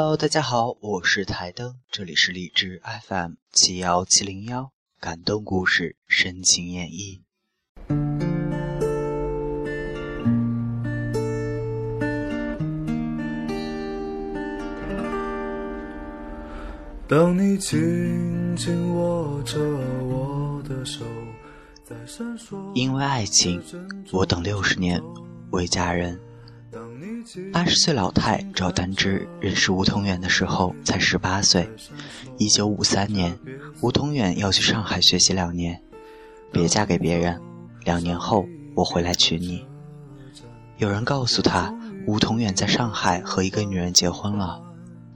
Hello，大家好，我是台灯，这里是荔枝 FM 七幺七零幺，感动故事，深情演绎。当你紧紧握着我的手，在闪烁。因为爱情，我等六十年，为家人。八十岁老太赵丹芝认识吴同远的时候才十八岁。一九五三年，吴同远要去上海学习两年，别嫁给别人。两年后我回来娶你。有人告诉他，吴同远在上海和一个女人结婚了，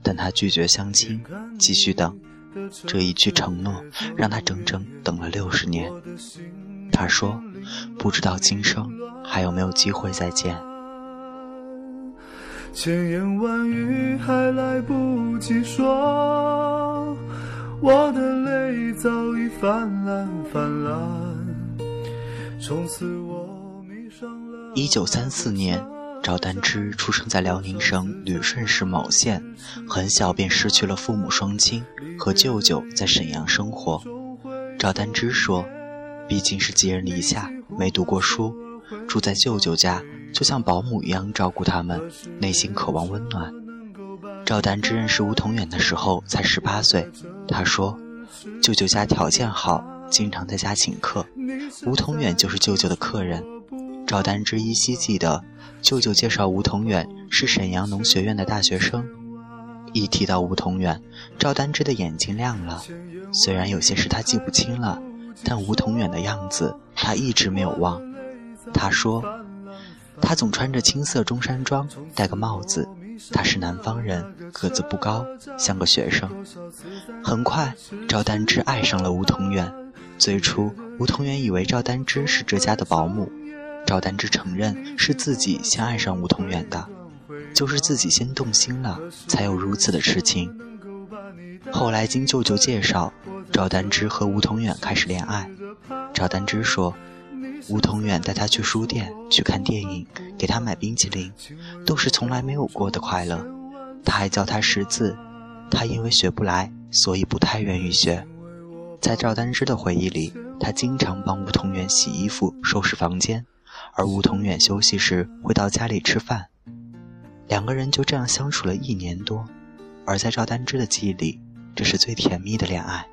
但他拒绝相亲，继续等。这一句承诺让他整整等了六十年。他说，不知道今生还有没有机会再见。千言万语还来不及说，我的泪早已泛滥泛滥。从此我迷上了。一九三四年，赵丹芝出生在辽宁省旅顺市某县，很小便失去了父母双亲，和舅舅在沈阳生活。赵丹芝说：“毕竟是寄人篱下，没读过书，住在舅舅家。”就像保姆一样照顾他们，内心渴望温暖。赵丹芝认识吴同远的时候才十八岁，他说：“舅舅家条件好，经常在家请客，吴同远就是舅舅的客人。”赵丹芝依稀记得，舅舅介绍吴同远是沈阳农学院的大学生。一提到吴同远，赵丹芝的眼睛亮了。虽然有些事他记不清了，但吴同远的样子他一直没有忘。他说。他总穿着青色中山装，戴个帽子。他是南方人，个子不高，像个学生。很快，赵丹芝爱上了吴同远。最初，吴同远以为赵丹芝是这家的保姆。赵丹芝承认是自己先爱上吴同远的，就是自己先动心了，才有如此的痴情。后来经舅舅介绍，赵丹芝和吴同远开始恋爱。赵丹芝说。吴同远带他去书店去看电影，给他买冰淇淋，都是从来没有过的快乐。他还教他识字，他因为学不来，所以不太愿意学。在赵丹芝的回忆里，他经常帮吴同远洗衣服、收拾房间，而吴同远休息时会到家里吃饭。两个人就这样相处了一年多，而在赵丹芝的记忆里，这是最甜蜜的恋爱。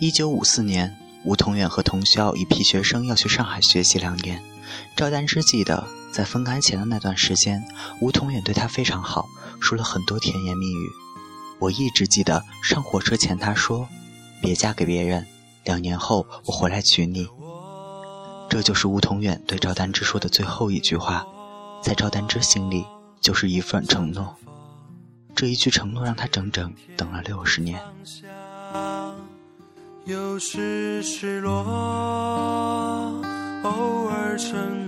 一九五四年，吴同远和同校一批学生要去上海学习两年。赵丹芝记得，在分开前的那段时间，吴同远对她非常好，说了很多甜言蜜语。我一直记得上火车前他说：“别嫁给别人，两年后我回来娶你。”这就是吴同远对赵丹芝说的最后一句话，在赵丹芝心里就是一份承诺。这一句承诺让他整整等了六十年。有时失落，偶尔沉默。